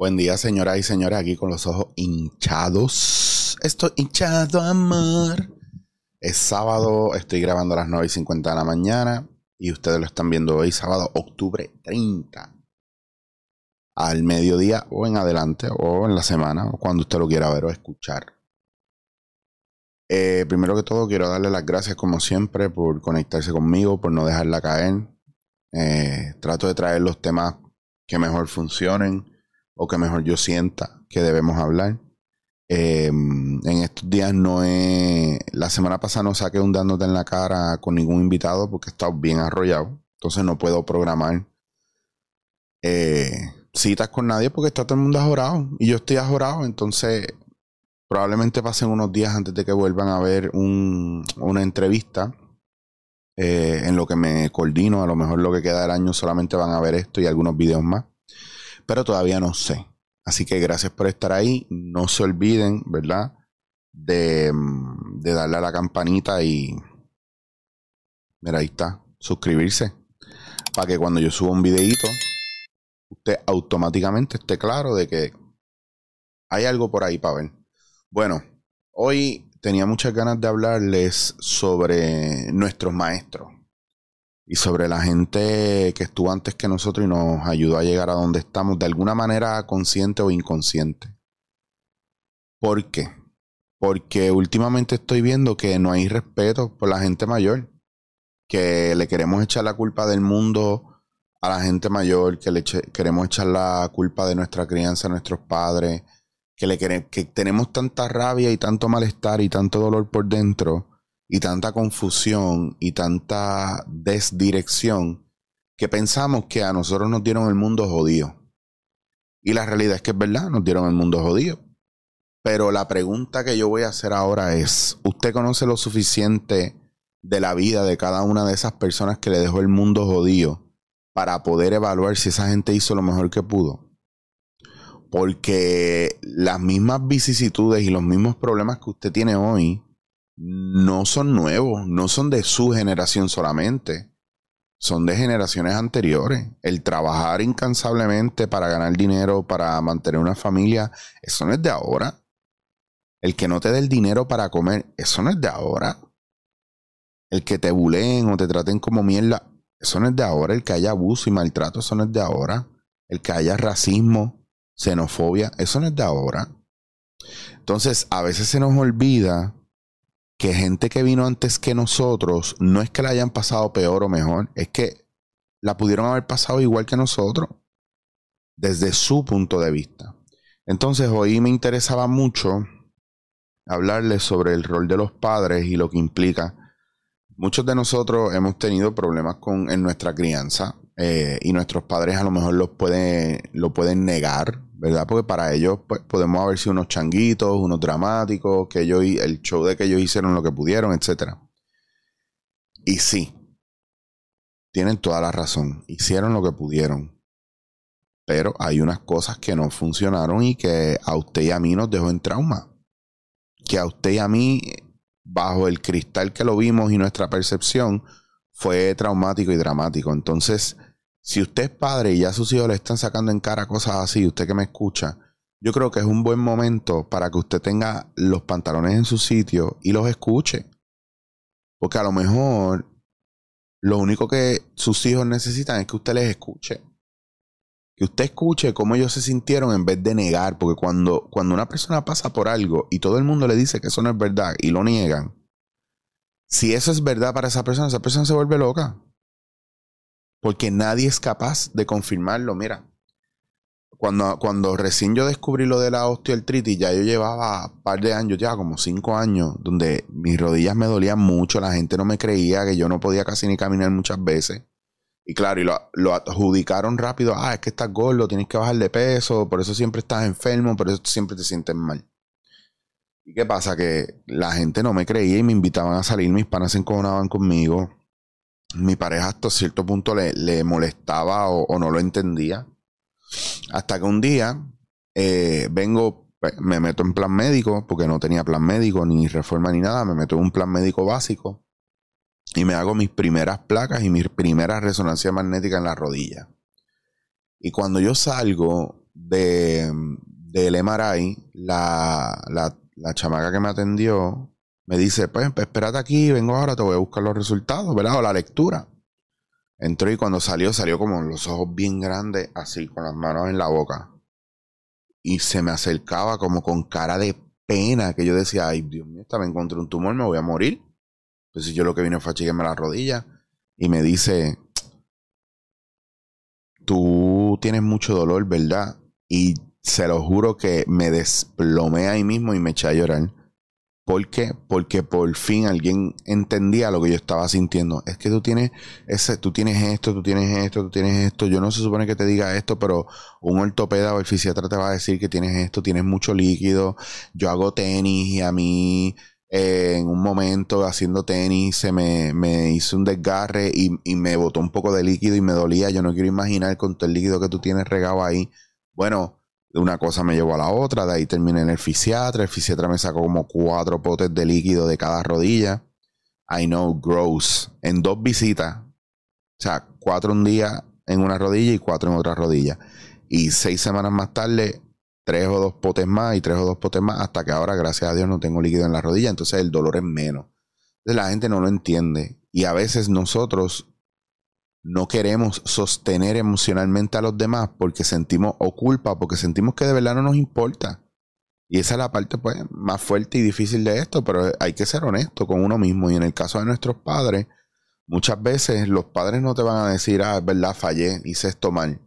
buen día, señoras y señores, aquí con los ojos hinchados. Estoy hinchado, amor. Es sábado, estoy grabando a las 9 y 50 de la mañana y ustedes lo están viendo hoy, sábado, octubre 30. Al mediodía o en adelante o en la semana o cuando usted lo quiera ver o escuchar. Eh, primero que todo, quiero darle las gracias, como siempre, por conectarse conmigo, por no dejarla caer. Eh, trato de traer los temas que mejor funcionen o que mejor yo sienta que debemos hablar. Em, en estos días no he. La semana pasada no saqué un dándote en la cara con ningún invitado porque he estado bien arrollado. Entonces no puedo programar eh, citas con nadie porque está todo el mundo ajorado. Y yo estoy ajorado. Entonces probablemente pasen unos días antes de que vuelvan a ver una entrevista. Eh, en lo que me coordino, a lo mejor lo que queda del año solamente van a ver esto y algunos videos más. Pero todavía no sé. Así que gracias por estar ahí. No se olviden, ¿verdad? De, mm, darle a la campanita y... Mira, ahí está. Suscribirse. Para que cuando yo suba un videito, usted automáticamente esté claro de que hay algo por ahí para ver. Bueno, hoy tenía muchas ganas de hablarles sobre nuestros maestros y sobre la gente que estuvo antes que nosotros y nos ayudó a llegar a donde estamos de alguna manera consciente o inconsciente. ¿Por qué? Porque últimamente estoy viendo que no hay respeto por la gente mayor, que le queremos echar la culpa del mundo a la gente mayor, que le queremos echar la culpa de nuestra crianza a nuestros padres, que, le que tenemos tanta rabia y tanto malestar y tanto dolor por dentro y tanta confusión y tanta desdirección que pensamos que a nosotros nos dieron el mundo jodido. Y la realidad es que es verdad, nos dieron el mundo jodido. Pero la pregunta que yo voy a hacer ahora es, ¿usted conoce lo suficiente de la vida de cada una de esas personas que le dejó el mundo jodido para poder evaluar si esa gente hizo lo mejor que pudo? Porque las mismas vicisitudes y los mismos problemas que usted tiene hoy no son nuevos, no son de su generación solamente, son de generaciones anteriores. El trabajar incansablemente para ganar dinero, para mantener una familia, eso no es de ahora. El que no te dé el dinero para comer, eso no es de ahora. El que te buleen o te traten como mierda, eso no es de ahora. El que haya abuso y maltrato, eso no es de ahora. El que haya racismo, xenofobia, eso no es de ahora. Entonces, a veces se nos olvida que gente que vino antes que nosotros no es que la hayan pasado peor o mejor, es que la pudieron haber pasado igual que nosotros, desde su punto de vista. Entonces hoy me interesaba mucho hablarles sobre el rol de los padres y lo que implica. Muchos de nosotros hemos tenido problemas con, en nuestra crianza eh, y nuestros padres a lo mejor pueden, lo pueden negar, ¿verdad? Porque para ellos pues, podemos haber sido unos changuitos, unos dramáticos, que ellos, el show de que ellos hicieron lo que pudieron, etc. Y sí, tienen toda la razón, hicieron lo que pudieron. Pero hay unas cosas que no funcionaron y que a usted y a mí nos dejó en trauma. Que a usted y a mí, bajo el cristal que lo vimos y nuestra percepción, fue traumático y dramático. Entonces, si usted es padre y ya sus hijos le están sacando en cara cosas así, usted que me escucha, yo creo que es un buen momento para que usted tenga los pantalones en su sitio y los escuche. Porque a lo mejor lo único que sus hijos necesitan es que usted les escuche. Que usted escuche cómo ellos se sintieron en vez de negar. Porque cuando, cuando una persona pasa por algo y todo el mundo le dice que eso no es verdad y lo niegan, si eso es verdad para esa persona, esa persona se vuelve loca porque nadie es capaz de confirmarlo. Mira, cuando, cuando recién yo descubrí lo de la osteoartritis, ya yo llevaba un par de años, ya como cinco años, donde mis rodillas me dolían mucho, la gente no me creía que yo no podía casi ni caminar muchas veces. Y claro, y lo, lo adjudicaron rápido, ah, es que estás gordo, tienes que bajar de peso, por eso siempre estás enfermo, por eso siempre te sientes mal. ¿Y qué pasa? Que la gente no me creía y me invitaban a salir, mis panas se encojonaban conmigo mi pareja hasta cierto punto le, molestaba o, no lo entendía. Hasta que un día eh, vengo, pues, me meto en plan médico, porque no tenía plan médico, ni reforma ni nada, me meto en un plan médico básico y me hago mis primeras placas y mis primeras resonancias magnéticas en la rodilla. Y cuando yo salgo de, del MRI, la, la, la chamaca que me atendió me dice, pues, pues, espérate aquí, vengo ahora, te voy a buscar los resultados, ¿verdad? O la lectura. Entró y cuando salió, salió como los ojos bien grandes, así, con las manos en la boca. Y se me acercaba como con cara de pena, que yo decía, ay, Dios mío, esta me encontré un tumor, me voy a morir. Entonces yo lo que vine fue a la rodilla y me dice, tú tienes mucho dolor, ¿verdad? Y se lo juro que me desplomé ahí mismo y me eché a llorar. ¿Por qué? Porque por fin alguien entendía lo que yo estaba sintiendo. Es que tú tienes ese, tú tienes esto, tú tienes esto, tú tienes esto. Yo no se supone que te diga esto, pero un ortopeda o el fisiatra te va a decir que tienes esto, tienes mucho líquido. Yo hago tenis y a mí eh, en un momento haciendo tenis se me, me hizo un desgarre y, y me botó un poco de líquido y me dolía. Yo no quiero imaginar con todo el líquido que tú tienes regado ahí. Bueno, una cosa me llevó a la otra, de ahí terminé en el fisiatra, el fisiatra me sacó como cuatro potes de líquido de cada rodilla. I know, gross. En dos visitas. O sea, cuatro un día en una rodilla y cuatro en otra rodilla. Y seis semanas más tarde, tres o dos potes más y tres o dos potes más, hasta que ahora, gracias a Dios, no tengo líquido en la rodilla, entonces el dolor es menos. Entonces la gente no lo entiende. Y a veces nosotros no queremos sostener emocionalmente a los demás porque sentimos o culpa, porque sentimos que de verdad no nos importa. Y esa es la parte pues, más fuerte y difícil de esto, pero hay que ser honesto con uno mismo. Y en el caso de nuestros padres, muchas veces los padres no te van a decir, ah, es verdad, fallé, hice esto mal.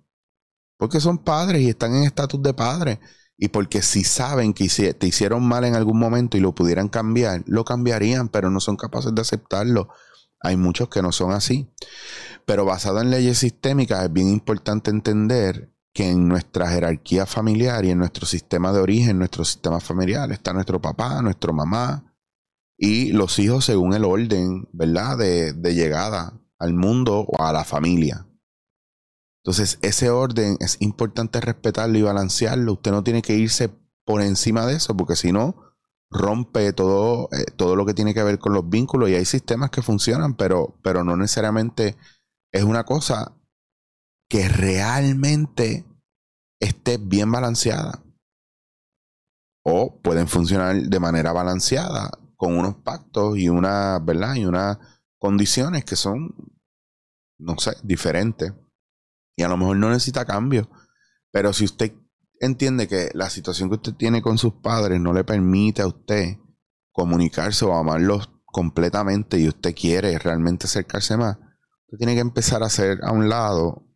Porque son padres y están en estatus de padres. Y porque si saben que te hicieron mal en algún momento y lo pudieran cambiar, lo cambiarían, pero no son capaces de aceptarlo. Hay muchos que no son así. Pero basado en leyes sistémicas es bien importante entender que en nuestra jerarquía familiar y en nuestro sistema de origen, nuestro sistema familiar, está nuestro papá, nuestra mamá y los hijos según el orden, ¿verdad? De, de llegada al mundo o a la familia. Entonces, ese orden es importante respetarlo y balancearlo. Usted no tiene que irse por encima de eso, porque si no, rompe todo, eh, todo lo que tiene que ver con los vínculos. Y hay sistemas que funcionan, pero, pero no necesariamente es una cosa que realmente esté bien balanceada. O pueden funcionar de manera balanceada con unos pactos y una, ¿verdad? Y unas condiciones que son, no sé, diferentes. Y a lo mejor no necesita cambio. Pero si usted entiende que la situación que usted tiene con sus padres no le permite a usted comunicarse o amarlos completamente y usted quiere realmente acercarse más, tiene que empezar a hacer a un lado,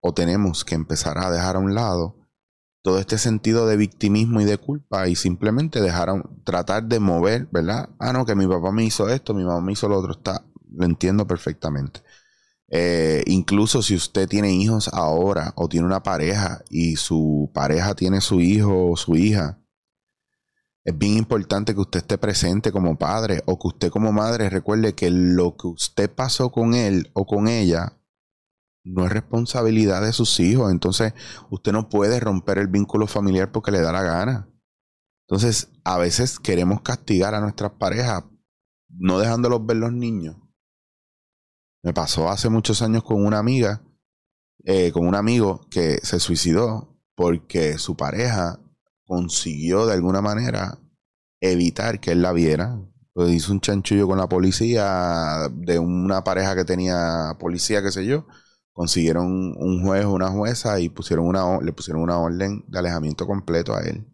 o tenemos que empezar a dejar a un lado, todo este sentido de victimismo y de culpa y simplemente dejar a tratar de mover, ¿verdad? Ah, no, que mi papá me hizo esto, mi mamá me hizo lo otro, está, lo entiendo perfectamente. Eh, incluso si usted tiene hijos ahora o tiene una pareja y su pareja tiene su hijo o su hija, es bien importante que usted esté presente como padre o que usted como madre recuerde que lo que usted pasó con él o con ella no es responsabilidad de sus hijos. Entonces, usted no puede romper el vínculo familiar porque le da la gana. Entonces, a veces queremos castigar a nuestras parejas no dejándolos ver los niños. Me pasó hace muchos años con una amiga, eh, con un amigo que se suicidó porque su pareja consiguió de alguna manera evitar que él la viera. Pues hizo un chanchullo con la policía de una pareja que tenía policía, qué sé yo. Consiguieron un juez o una jueza y pusieron una, le pusieron una orden de alejamiento completo a él.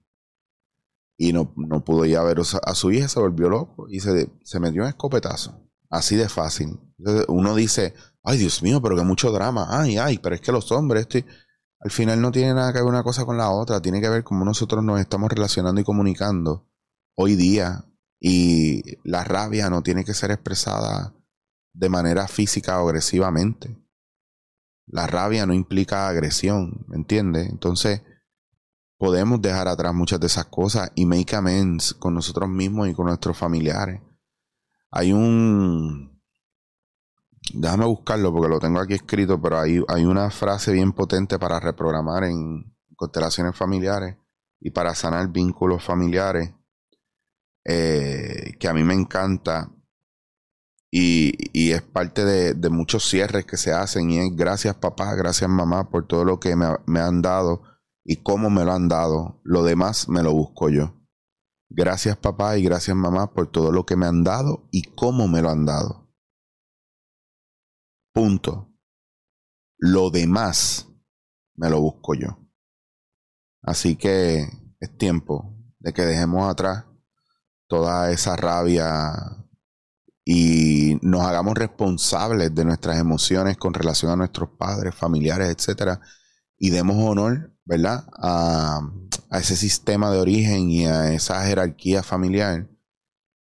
Y no, no pudo ir a ver a su hija, se volvió loco y se, se metió en escopetazo. Así de fácil. uno dice, ay Dios mío, pero que mucho drama. Ay, ay, pero es que los hombres, estoy al final no tiene nada que ver una cosa con la otra, tiene que ver cómo nosotros nos estamos relacionando y comunicando hoy día. Y la rabia no tiene que ser expresada de manera física o agresivamente. La rabia no implica agresión, ¿me entiendes? Entonces, podemos dejar atrás muchas de esas cosas y make amends con nosotros mismos y con nuestros familiares. Hay un Déjame buscarlo porque lo tengo aquí escrito, pero hay, hay una frase bien potente para reprogramar en constelaciones familiares y para sanar vínculos familiares eh, que a mí me encanta y, es parte de, muchos cierres que se hacen y es gracias papá, gracias mamá por todo lo que me, me han dado y cómo me lo han dado. Lo demás me lo busco yo. Gracias papá y gracias mamá por todo lo que me han dado y cómo me lo han dado. Punto. Lo demás me lo busco yo. Así que es tiempo de que dejemos atrás toda esa rabia y nos hagamos responsables de nuestras emociones con relación a nuestros padres, familiares, etcétera, y demos honor, ¿verdad?, a, a ese sistema de origen y a esa jerarquía familiar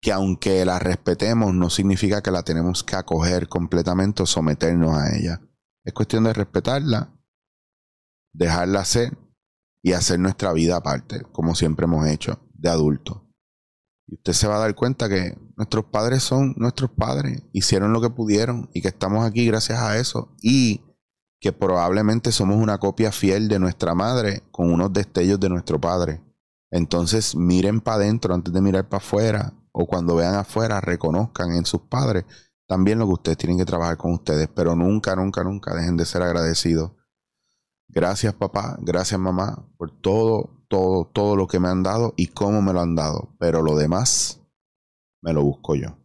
que aunque la respetemos no significa que la tenemos que acoger completamente o someternos a ella. Es cuestión de respetarla, dejarla ser y hacer nuestra vida aparte, como siempre hemos hecho, de adulto. Y usted se va a dar cuenta que nuestros padres son nuestros padres, hicieron lo que pudieron y que estamos aquí gracias a eso y que probablemente somos una copia fiel de nuestra madre con unos destellos de nuestro padre. Entonces miren para adentro antes de mirar para afuera o cuando vean afuera reconozcan en sus padres también lo que ustedes tienen que trabajar con ustedes, pero nunca, nunca, nunca dejen de ser agradecidos. Gracias papá, gracias mamá por todo, todo, todo lo que me han dado y cómo me lo han dado, pero lo demás me lo busco yo.